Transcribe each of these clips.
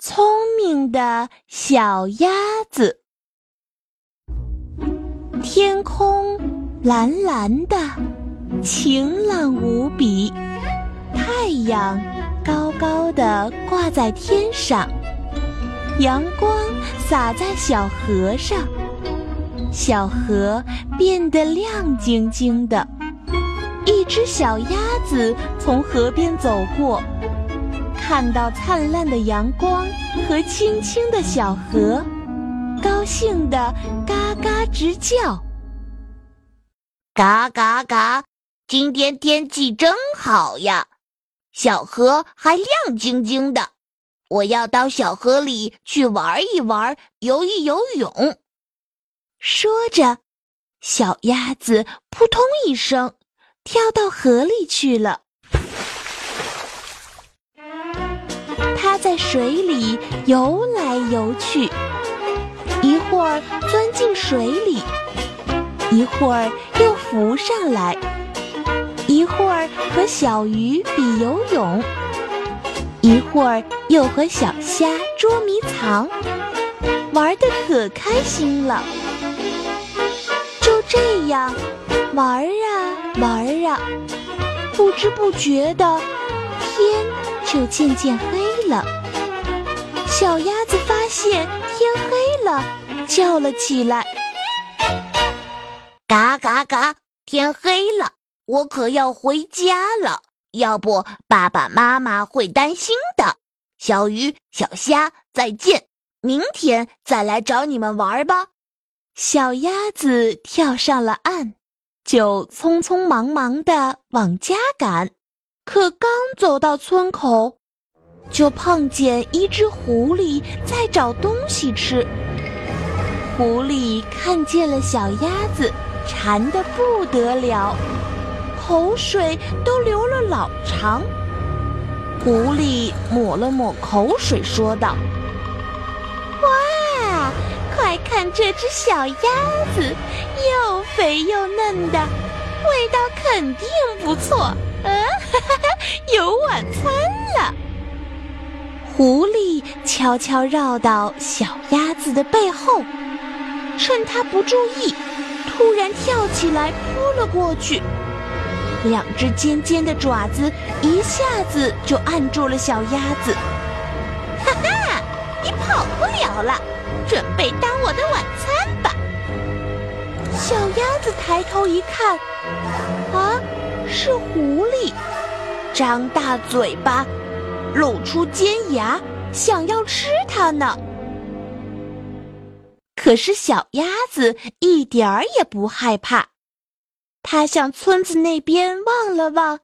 聪明的小鸭子。天空蓝蓝的，晴朗无比。太阳高高的挂在天上，阳光洒在小河上，小河变得亮晶晶的。一只小鸭子从河边走过。看到灿烂的阳光和清清的小河，高兴的嘎嘎直叫。嘎嘎嘎！今天天气真好呀，小河还亮晶晶的。我要到小河里去玩一玩，游一游泳。说着，小鸭子扑通一声跳到河里去了。在水里游来游去，一会儿钻进水里，一会儿又浮上来，一会儿和小鱼比游泳，一会儿又和小虾捉迷藏，玩的可开心了。就这样玩啊玩啊，不知不觉的天就渐渐黑了。小鸭子发现天黑了，叫了起来：“嘎嘎嘎！天黑了，我可要回家了，要不爸爸妈妈会担心的。”小鱼、小虾，再见，明天再来找你们玩吧。小鸭子跳上了岸，就匆匆忙忙的往家赶。可刚走到村口，就碰见一只狐狸在找东西吃。狐狸看见了小鸭子，馋得不得了，口水都流了老长。狐狸抹了抹口水，说道：“哇，快看这只小鸭子，又肥又嫩的，味道肯定不错。嗯，哈哈哈，有晚餐了。”狐狸悄悄绕到小鸭子的背后，趁它不注意，突然跳起来扑了过去。两只尖尖的爪子一下子就按住了小鸭子。哈哈，你跑不了了，准备当我的晚餐吧。小鸭子抬头一看，啊，是狐狸，张大嘴巴。露出尖牙，想要吃它呢。可是小鸭子一点儿也不害怕，它向村子那边望了望，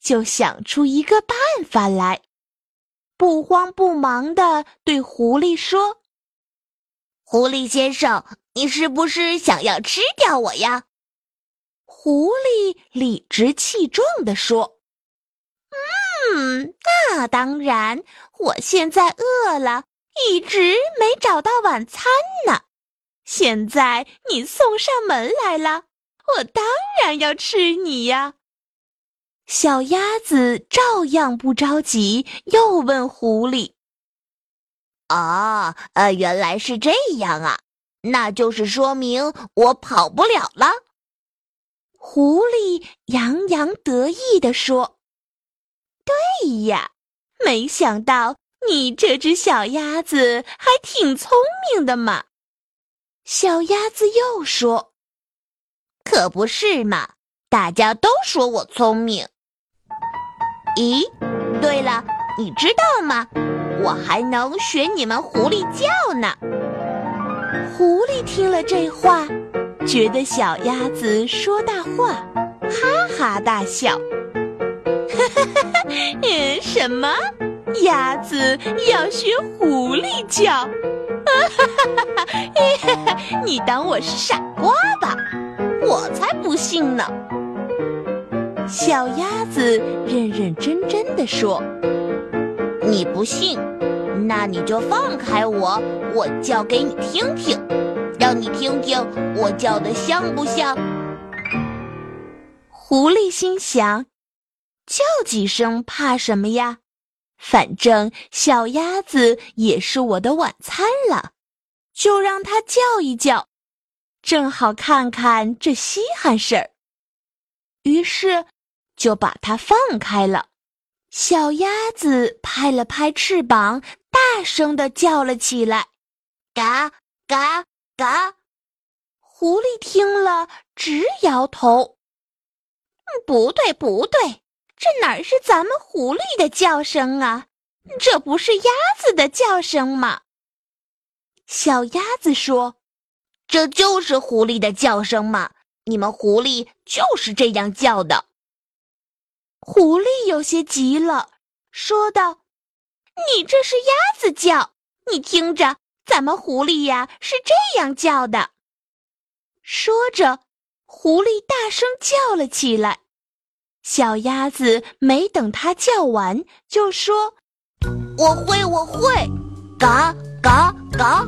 就想出一个办法来，不慌不忙的对狐狸说：“狐狸先生，你是不是想要吃掉我呀？”狐狸理直气壮地说。嗯，那当然。我现在饿了，一直没找到晚餐呢。现在你送上门来了，我当然要吃你呀。小鸭子照样不着急，又问狐狸：“哦，呃，原来是这样啊，那就是说明我跑不了了。”狐狸洋洋得意地说。对呀，没想到你这只小鸭子还挺聪明的嘛。小鸭子又说：“可不是嘛，大家都说我聪明。”咦，对了，你知道吗？我还能学你们狐狸叫呢。狐狸听了这话，觉得小鸭子说大话，哈哈大笑。哈哈哈嗯，什么？鸭子要学狐狸叫？哈哈哈哈哈！你当我是傻瓜吧？我才不信呢！小鸭子认认真真的说：“你不信，那你就放开我，我叫给你听听，让你听听我叫的像不像？”狐狸心想。叫几声怕什么呀？反正小鸭子也是我的晚餐了，就让它叫一叫，正好看看这稀罕事儿。于是，就把它放开了。小鸭子拍了拍翅膀，大声的叫了起来：“嘎嘎嘎！”狐狸听了直摇头：“不对，不对，这哪是咱们狐狸的叫声啊？这不是鸭子的叫声吗？”小鸭子说：“这就是狐狸的叫声嘛！你们狐狸就是这样叫的。”狐狸有些急了，说道：“你这是鸭子叫，你听着，咱们狐狸呀是这样叫的。”说着，狐狸大声叫了起来。小鸭子没等它叫完，就说：“我会，我会，嘎嘎嘎。”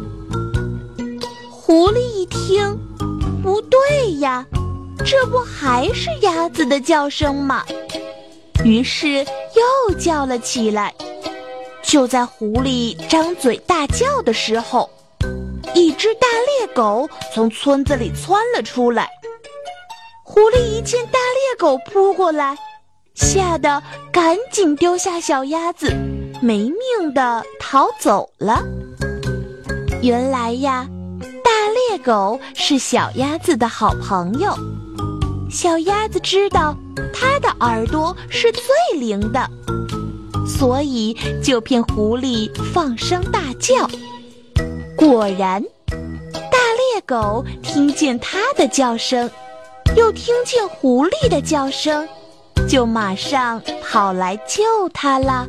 狐狸一听，不对呀，这不还是鸭子的叫声吗？于是又叫了起来。就在狐狸张嘴大叫的时候，一只大猎狗从村子里窜了出来。狐狸一见大猎狗扑过来，吓得赶紧丢下小鸭子，没命的逃走了。原来呀，大猎狗是小鸭子的好朋友。小鸭子知道它的耳朵是最灵的，所以就骗狐狸放声大叫。果然，大猎狗听见它的叫声，又听见狐狸的叫声，就马上跑来救它了。